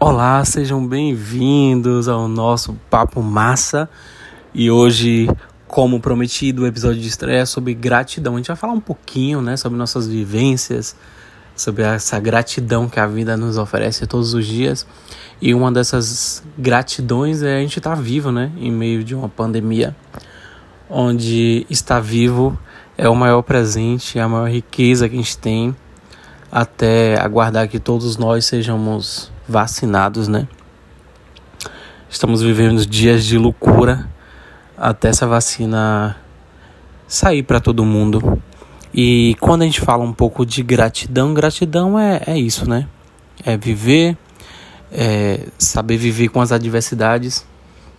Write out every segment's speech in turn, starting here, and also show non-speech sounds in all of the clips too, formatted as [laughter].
Olá, sejam bem-vindos ao nosso Papo Massa. E hoje, como prometido, o episódio de estreia é sobre gratidão. A gente vai falar um pouquinho, né, sobre nossas vivências, sobre essa gratidão que a vida nos oferece todos os dias. E uma dessas gratidões é a gente estar tá vivo, né, em meio de uma pandemia, onde estar vivo é o maior presente, é a maior riqueza que a gente tem, até aguardar que todos nós sejamos vacinados, né? Estamos vivendo dias de loucura até essa vacina sair para todo mundo. E quando a gente fala um pouco de gratidão, gratidão é, é isso, né? É viver, é saber viver com as adversidades,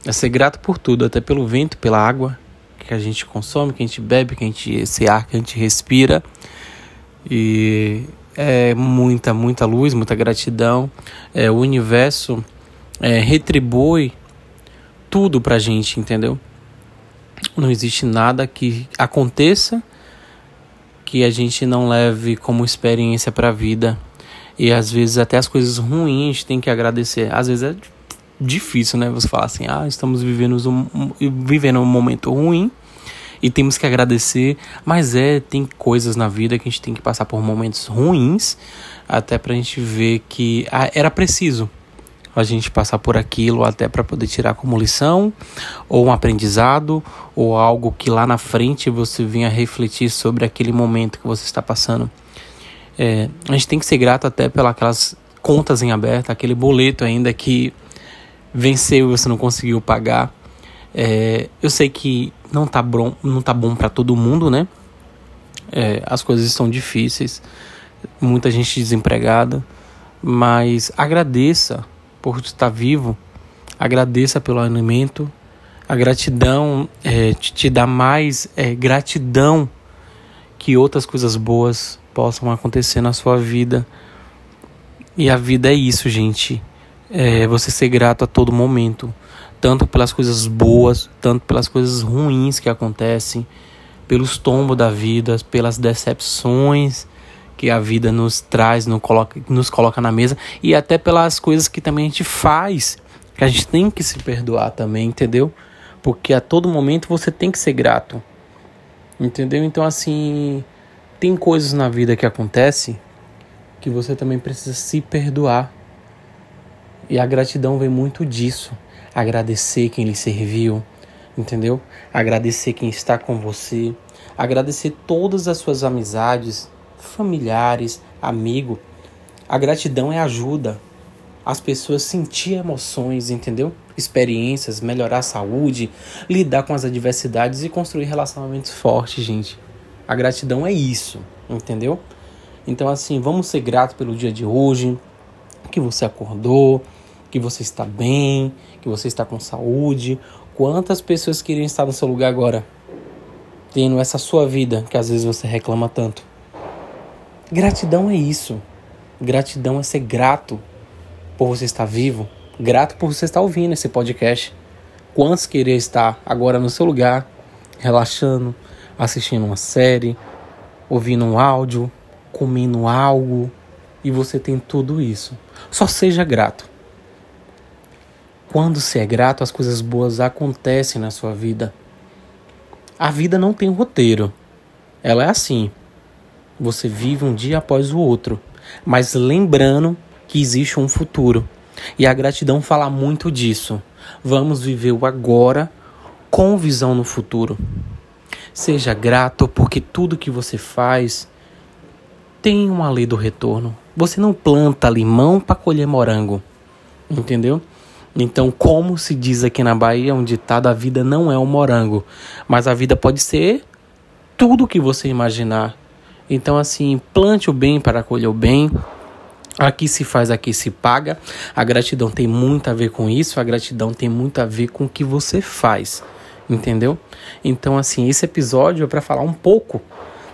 é ser grato por tudo, até pelo vento, pela água que a gente consome, que a gente bebe, que a gente, esse ar que a gente respira. E é muita, muita luz, muita gratidão. É, o universo é, retribui tudo pra gente, entendeu? Não existe nada que aconteça que a gente não leve como experiência para a vida. E às vezes até as coisas ruins tem que agradecer. Às vezes é difícil, né? Você falar assim, ah, estamos vivendo um, vivendo um momento ruim e temos que agradecer, mas é, tem coisas na vida que a gente tem que passar por momentos ruins, até pra gente ver que ah, era preciso a gente passar por aquilo até para poder tirar como lição, ou um aprendizado, ou algo que lá na frente você vinha refletir sobre aquele momento que você está passando. É, a gente tem que ser grato até pelas contas em aberto, aquele boleto ainda que venceu e você não conseguiu pagar. É, eu sei que não tá bom, não tá bom para todo mundo, né? É, as coisas estão difíceis, muita gente desempregada, mas agradeça por estar vivo, agradeça pelo alimento, a gratidão é, te, te dá mais é, gratidão que outras coisas boas possam acontecer na sua vida. E a vida é isso, gente. É você ser grato a todo momento tanto pelas coisas boas, tanto pelas coisas ruins que acontecem, pelos tombos da vida, pelas decepções que a vida nos traz, nos coloca, nos coloca na mesa e até pelas coisas que também a gente faz, que a gente tem que se perdoar também, entendeu? Porque a todo momento você tem que ser grato. Entendeu? Então assim, tem coisas na vida que acontecem que você também precisa se perdoar. E a gratidão vem muito disso agradecer quem lhe serviu, entendeu? Agradecer quem está com você, agradecer todas as suas amizades, familiares, amigo. A gratidão é ajuda as pessoas sentir emoções, entendeu? Experiências, melhorar a saúde, lidar com as adversidades e construir relacionamentos fortes, gente. A gratidão é isso, entendeu? Então, assim, vamos ser gratos pelo dia de hoje, que você acordou, que você está bem, que você está com saúde. Quantas pessoas queriam estar no seu lugar agora? Tendo essa sua vida que às vezes você reclama tanto. Gratidão é isso. Gratidão é ser grato por você estar vivo, grato por você estar ouvindo esse podcast. Quantos queriam estar agora no seu lugar, relaxando, assistindo uma série, ouvindo um áudio, comendo algo, e você tem tudo isso. Só seja grato. Quando se é grato, as coisas boas acontecem na sua vida. A vida não tem roteiro. Ela é assim. Você vive um dia após o outro, mas lembrando que existe um futuro. E a gratidão fala muito disso. Vamos viver o agora com visão no futuro. Seja grato porque tudo que você faz tem uma lei do retorno. Você não planta limão para colher morango. Entendeu? Então, como se diz aqui na Bahia, um ditado, a vida não é um morango, mas a vida pode ser tudo o que você imaginar. Então, assim, plante o bem para colher o bem. Aqui se faz, aqui se paga. A gratidão tem muito a ver com isso. A gratidão tem muito a ver com o que você faz, entendeu? Então, assim, esse episódio é para falar um pouco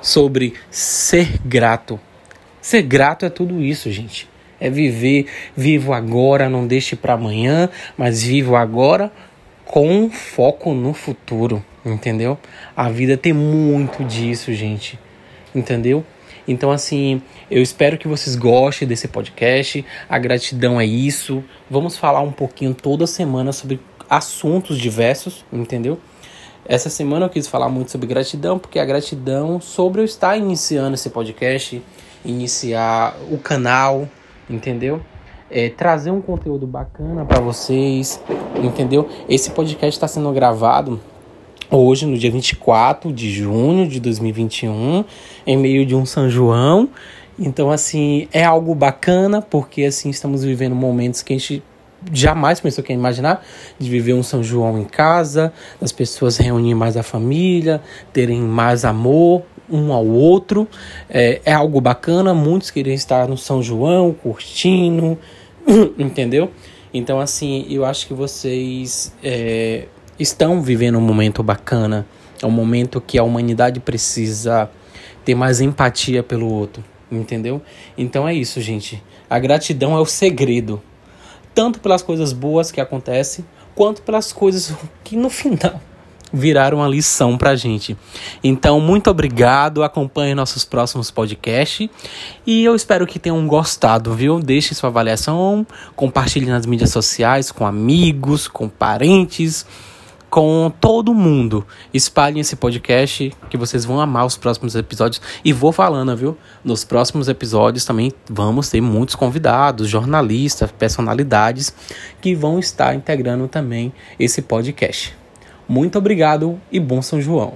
sobre ser grato. Ser grato é tudo isso, gente é viver vivo agora, não deixe para amanhã, mas vivo agora com foco no futuro, entendeu? A vida tem muito disso, gente. Entendeu? Então, assim, eu espero que vocês gostem desse podcast. A gratidão é isso. Vamos falar um pouquinho toda semana sobre assuntos diversos, entendeu? Essa semana eu quis falar muito sobre gratidão, porque a gratidão sobre eu estar iniciando esse podcast, iniciar o canal, entendeu? É, trazer um conteúdo bacana para vocês, entendeu? Esse podcast está sendo gravado hoje, no dia 24 de junho de 2021, em meio de um São João. Então, assim, é algo bacana, porque, assim, estamos vivendo momentos que a gente jamais pensou que ia imaginar, de viver um São João em casa, das pessoas reunirem mais a família, terem mais amor um ao outro. É, é algo bacana, muitos queriam estar no São João, curtindo, [clears throat] entendeu? Então, assim, eu acho que vocês... É, estão vivendo um momento bacana, é um momento que a humanidade precisa ter mais empatia pelo outro, entendeu? Então é isso, gente. A gratidão é o segredo, tanto pelas coisas boas que acontecem, quanto pelas coisas [laughs] que no final viraram uma lição pra gente. Então, muito obrigado, acompanhe nossos próximos podcasts e eu espero que tenham gostado, viu? Deixe sua avaliação, compartilhe nas mídias sociais com amigos, com parentes com todo mundo. Espalhem esse podcast que vocês vão amar os próximos episódios. E vou falando, viu? Nos próximos episódios também vamos ter muitos convidados, jornalistas, personalidades que vão estar integrando também esse podcast. Muito obrigado e bom São João.